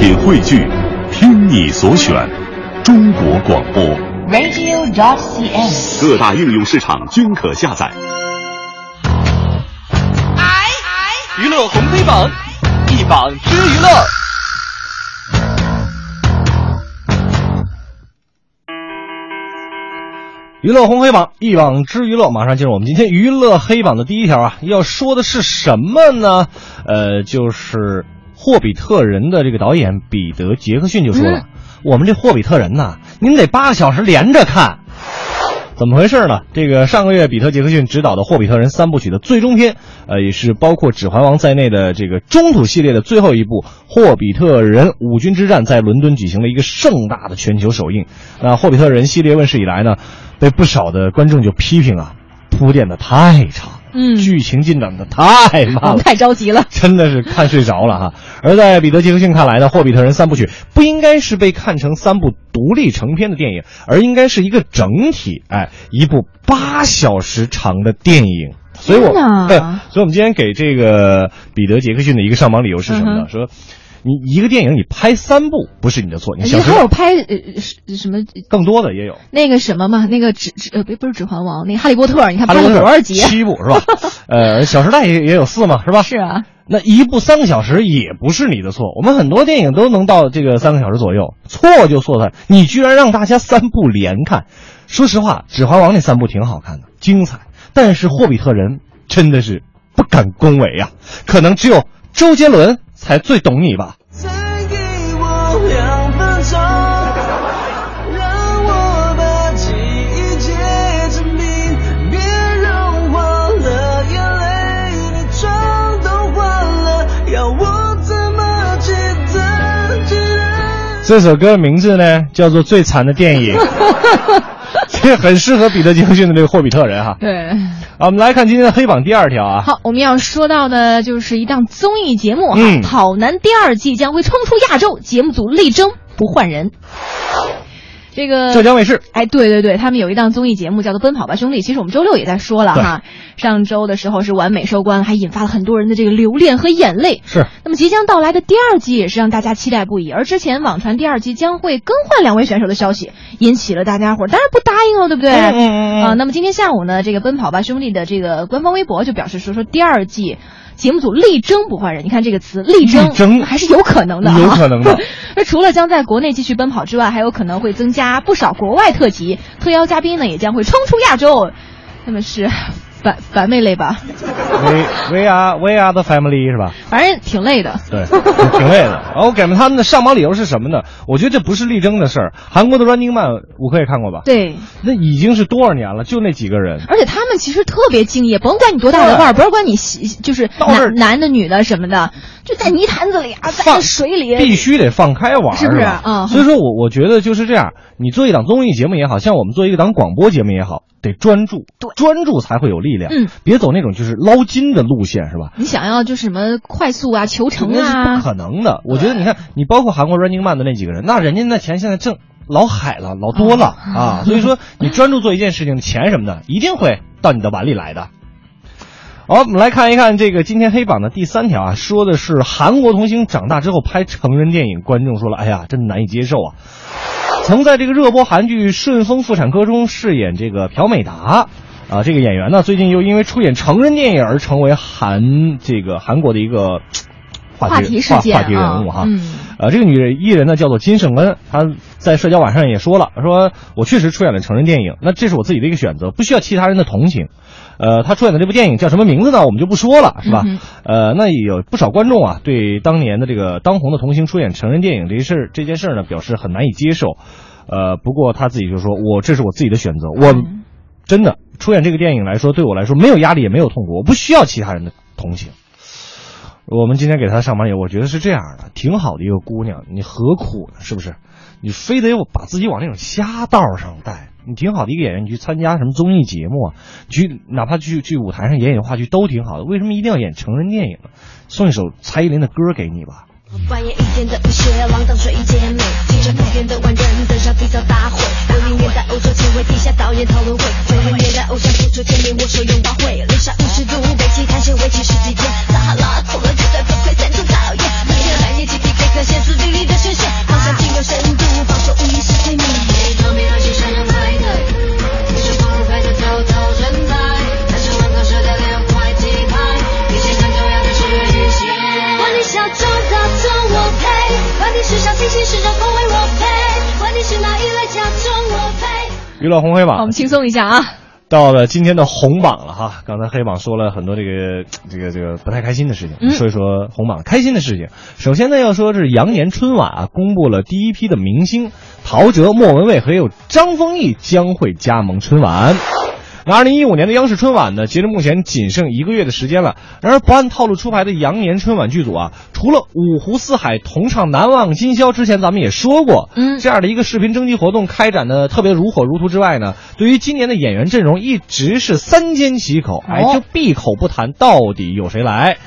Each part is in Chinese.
品汇聚，听你所选，中国广播。radio.dot.cn，。各大应用市场均可下载。娱乐红黑榜，一榜之娱乐。娱乐红黑榜一榜之娱乐，马上进入我们今天娱乐黑榜的第一条啊，要说的是什么呢？呃，就是《霍比特人》的这个导演彼得·杰克逊就说了，我们这《霍比特人》呐，您得八个小时连着看。怎么回事呢？这个上个月，比特·杰克逊执导的《霍比特人》三部曲的最终篇，呃，也是包括《指环王》在内的这个中土系列的最后一部《霍比特人：五军之战》在伦敦举行了一个盛大的全球首映。那《霍比特人》系列问世以来呢，被不少的观众就批评啊，铺垫的太长，嗯剧情进展的太慢了，太着急了。真的是看睡着了哈。而在彼得·杰克逊看来呢，《霍比特人》三部曲不应该是被看成三部独立成片的电影，而应该是一个整体，哎，一部八小时长的电影。所以我天哪对，所以我们今天给这个彼得·杰克逊的一个上榜理由是什么呢？嗯说你一个电影你拍三部不是你的错，你小时候家还有拍呃是什么更多的也有。那个什么嘛，那个指指呃不不是指环王，那个哈利波特，你看拍了多少集？七部是吧？呃，《小时代也》也有四嘛，是吧？是啊，那一部三个小时也不是你的错，我们很多电影都能到这个三个小时左右，错就错在你居然让大家三部连看。说实话，《指环王》那三部挺好看的，精彩，但是《霍比特人》真的是不敢恭维呀、可能只有周杰伦才最懂你吧。这首歌的名字呢叫做《最惨的电影》，这很适合彼得·杰克逊的这个霍比特人哈。对。啊，我们来看今天的黑榜第二条啊。好，我们要说到的就是一档综艺节目哈，嗯跑男》第二季将会冲出亚洲，节目组力争不换人。这个浙江卫视哎，对对对，他们有一档综艺节目叫做《奔跑吧兄弟》，其实我们周六也在说了哈。上周的时候是完美收官，还引发了很多人的这个留恋和眼泪。是那么即将到来的第二季也是让大家期待不已，而之前网传第二季将会更换两位选手的消息，引起了大家伙儿当然不答应了，对不对？嗯嗯嗯嗯啊，那么今天下午呢，这个《奔跑吧兄弟》的这个官方微博就表示说，说第二季节目组力争不换人。你看这个词“力争”，力争还是有可能的、啊，有可能的。那除了将在国内继续奔跑之外，还有可能会增加不少国外特辑，特邀嘉宾呢也将会冲出亚洲。他们是 反反妹类吧？We we are we are the family 是吧？反正挺累的。对，挺累的。然后我给他们的上榜理由是什么呢？我觉得这不是力争的事儿。韩国的 Running Man，五科也看过吧？对，那已经是多少年了？就那几个人。而且他们其实特别敬业，甭管你多大的腕儿，甭管你喜就是男男的女的什么的，就在泥潭子里啊，在放水里，必须得放开玩儿，是不是？吧？嗯所以说我我觉得就是这样，你做一档综艺节目也好像我们做一档广播节目也好，得专注，对。专注才会有力量。嗯，别走那种就是捞金的路线，是吧？你想要就是什么快速啊、求成那是不啊，可能的。我觉得你看，你包括韩国 Running Man 的那几个人，那人家那钱现在挣老海了，老多了、啊。所以说，你专注做一件事情，钱什么的一定会到你的碗里来的。好，我们来看一看这个今天黑榜的第三条啊，说的是韩国童星长大之后拍成人电影，观众说了，哎呀，真难以接受啊。曾在这个热播韩剧《顺风妇产科》中饰演这个朴美达。啊，这个演员呢，最近又因为出演成人电影而成为韩这个韩国的一个话题话题事件话话题人物哈。啊嗯呃，这个女艺人呢叫做金圣恩，她在社交网上也说了，说我确实出演了成人电影，那这是我自己的一个选择，不需要其他人的同情。呃，她出演的这部电影叫什么名字呢？我们就不说了，是吧？嗯呃，那也有不少观众啊，对当年的这个当红的童星出演成人电影这事儿这件事儿呢，表示很难以接受。呃，不过她自己就说，我这是我自己的选择，我嗯真的出演这个电影来说，对我来说没有压力，也没有痛苦，我不需要其他人的同情。我们今天给她上榜也，我觉得是这样的，挺好的一个姑娘，你何苦呢？是不是？你非得把自己往那种瞎道上带？你挺好的一个演员，你去参加什么综艺节目啊？去哪怕去去舞台上演演话剧都挺好的，为什么一定要演成人电影呢？送一首蔡依林的歌给你吧。半夜一点的雪，浪荡水一姐妹，清晨不变的万人登上缔造大会。六零年代欧洲前卫地下导演讨论会，九零年代偶像复出签名握手拥抱会，零下五十度北极探险为期十几天，撒哈拉娱乐红黑榜我们，轻松一下啊。到了今天的红榜了哈。刚才黑榜说了很多这个这个这个不太开心的事情，嗯说一说红榜开心的事情。首先呢，要说是羊年春晚啊，公布了第一批的明星，陶喆、莫文蔚还有张丰毅将会加盟春晚。那二零一五年的央视春晚呢，截至目前仅剩一个月的时间了。然而，不按套路出牌的羊年春晚剧组啊，除了五湖四海同唱《难忘今宵》之前咱们也说过，嗯这样的一个视频征集活动开展的特别如火如荼之外呢，对于今年的演员阵容一直是三缄其口，哎，哦就闭口不谈到底有谁来。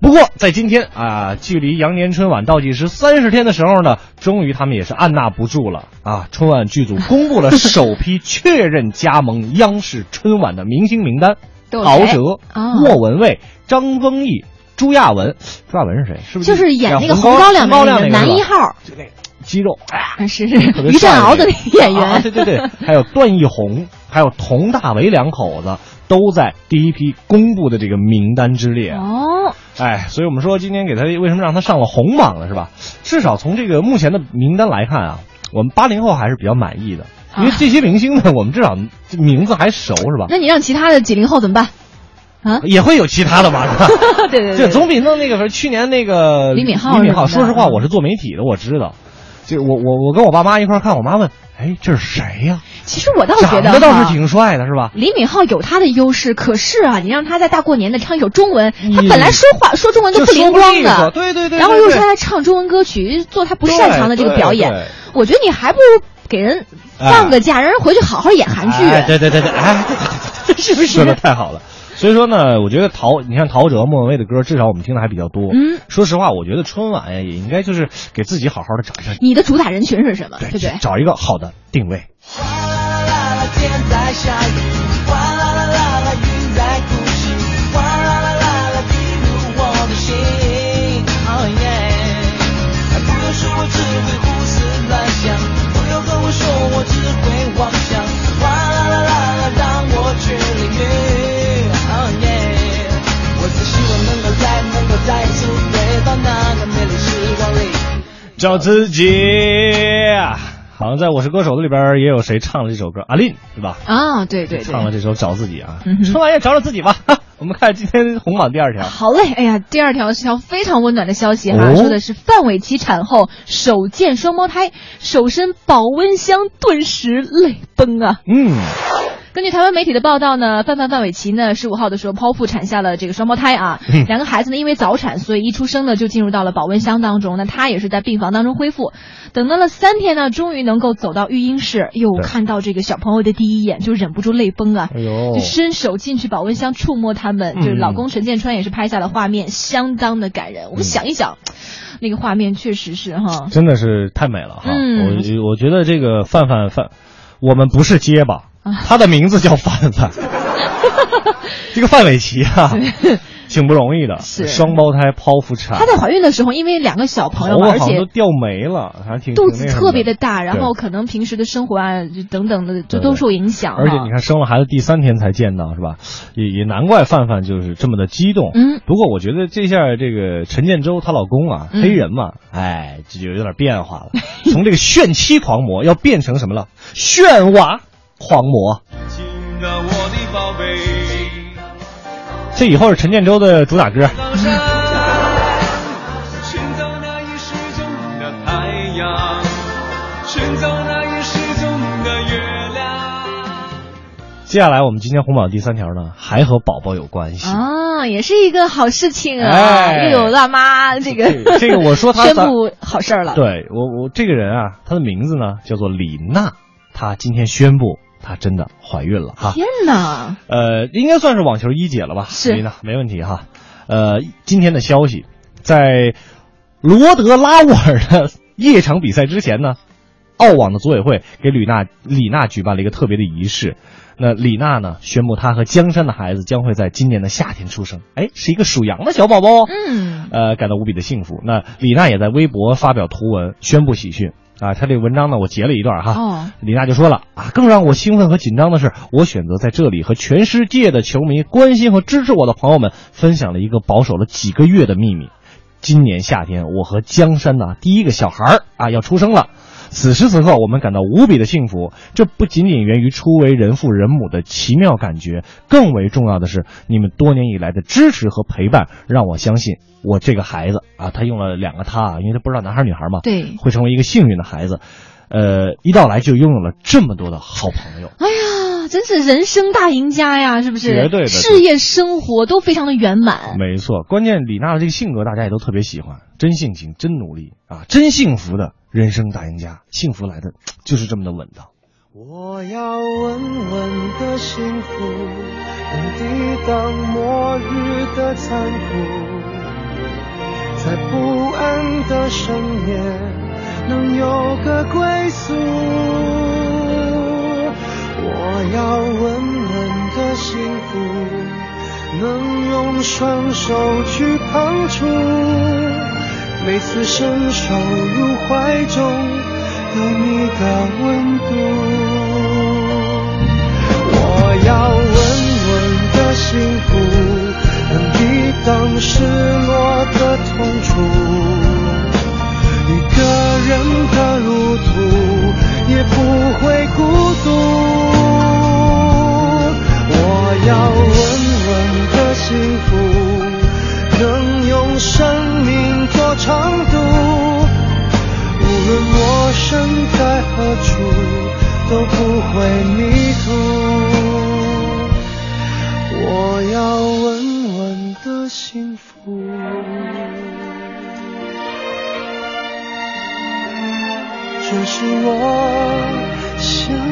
不过，在今天啊，距离羊年春晚倒计时三十天的时候呢，终于他们也是按捺不住了。啊！春晚剧组公布了首批确认加盟央视春晚的明星名单：陶喆、啊。莫文蔚、张丰毅、朱亚文。朱亚文是谁？是不是就是演那个红红高粱高粱那个男一号，就那个肌肉，哎啊是特别于占鳌的那个演员。啊对对对，还有段奕宏，还有佟大为两口子都在第一批公布的这个名单之列。哦，哎，所以我们说今天给他为什么让他上了红榜了，是吧？至少从这个目前的名单来看啊，我们八零后还是比较满意的，因为啊这些明星呢，我们至少这名字还熟，是吧？那你让其他的几零后怎么办？啊，也会有其他的吧，是吧？对对对，这总比弄那个去年那个李敏镐李敏镐，说实话，我是做媒体的，我知道。就我我我跟我爸妈一块儿看，我妈问：“哎，这是谁呀、其实我倒觉得倒是挺帅的，是吧？李敏镐有他的优势，可是啊，你让他在大过年的唱一首中文，他本来说话说中文都就不灵光的，对对对然后又对对是他唱中文歌曲，做他不擅长的这个表演我觉得你还不如给人放个假，让人回去好好演韩剧。哎，对对对对，哎，对对对对，是不是说的太好了。所以说呢，我觉得陶，你看陶喆、莫文蔚的歌，至少我们听的还比较多。嗯，说实话，我觉得春晚呀，也应该就是给自己好好的找一下，你的主打人群是什么？对不对？找一个好的定位。哗啦啦啦，天在下雨，哗啦啦啦找自己。好像在《我是歌手》的里边也有谁唱了这首歌，阿令对吧？啊，对对对，唱了这首《找自己》啊春晚也找找自己吧。我们看今天红榜第二条，好嘞，哎呀，第二条是条非常温暖的消息哈，哦说的是范玮琪产后首见双胞胎，手伸保温箱，顿时泪崩啊！嗯，根据台湾媒体的报道呢，范范范玮琪呢十五号的时候剖腹产下了这个双胞胎啊，嗯两个孩子呢因为早产，所以一出生呢就进入到了保温箱当中。那她也是在病房当中恢复，等到了三天呢，终于能够走到育婴室，又看到这个小朋友的第一眼，就忍不住泪崩啊。哎呦就伸手进去保温箱触摸他们，嗯就是老公陈建川也是拍下了画面，相当的感人。我们想一想，那个画面确实是哈，真的是太美了哈。嗯我我觉得这个范范范，我们不是结巴，啊他的名字叫范范。这个范玮琪啊，挺不容易的，是。双胞胎剖腹产，她在怀孕的时候，因为两个小朋友嘛，而且都掉没了，还挺肚子特别的大，然后可能平时的生活啊，就等等的，就都受影响哈。而且你看，生了孩子第三天才见到，是吧？也也难怪范范就是这么的激动。嗯。不过我觉得这下这个陈建州她老公啊，嗯。黑人嘛，哎，这就有点变化了，从这个炫妻狂魔要变成什么了？炫娃狂魔。这以后是陈建州的主打歌。高山，寻找那已失踪的太阳，寻找那已失踪的月亮。接下来我们今天红榜第三条呢，还和宝宝有关系。啊，也是一个好事情啊，哎又有辣妈这个这这个我说他 宣布好事儿了。对我我这个人啊，他的名字呢叫做李娜，他今天宣布她真的怀孕了哈。天哪！呃，应该算是网球一姐了吧？是李娜没问题哈。呃，今天的消息，在罗德拉沃尔的夜场比赛之前呢，澳网的组委会给吕娜李娜举办了一个特别的仪式。那李娜呢，宣布她和江山的孩子将会在今年的夏天出生。哎，是一个属羊的小宝宝哦。嗯，呃，感到无比的幸福。那李娜也在微博发表图文宣布喜讯啊。他这个文章呢，我截了一段哈。哦，李娜就说了啊，更让我兴奋和紧张的是，我选择在这里和全世界的球迷、关心和支持我的朋友们分享了一个保守了几个月的秘密。今年夏天，我和江山呐、第一个小孩儿啊要出生了。此时此刻，我们感到无比的幸福。这不仅仅源于初为人父人母的奇妙感觉，更为重要的是你们多年以来的支持和陪伴，让我相信我这个孩子啊，他用了两个他啊，因为他不知道男孩女孩嘛，对会成为一个幸运的孩子。呃，一到来就拥有了这么多的好朋友。哎呀，真是人生大赢家呀，是不是？绝对的事业生活都非常的圆满。没错，关键李娜的这个性格大家也都特别喜欢，真性情，真努力啊，真幸福的人生大赢家，幸福来的就是这么的稳当。我要稳稳的幸福，能抵挡末日的残酷，在不安的深夜能有个归宿。双手去碰触，每次伸手入怀中。有你的温度，我要稳稳的幸福，能抵挡失落的痛楚。都不会迷途。我要稳稳的幸福。这是我想。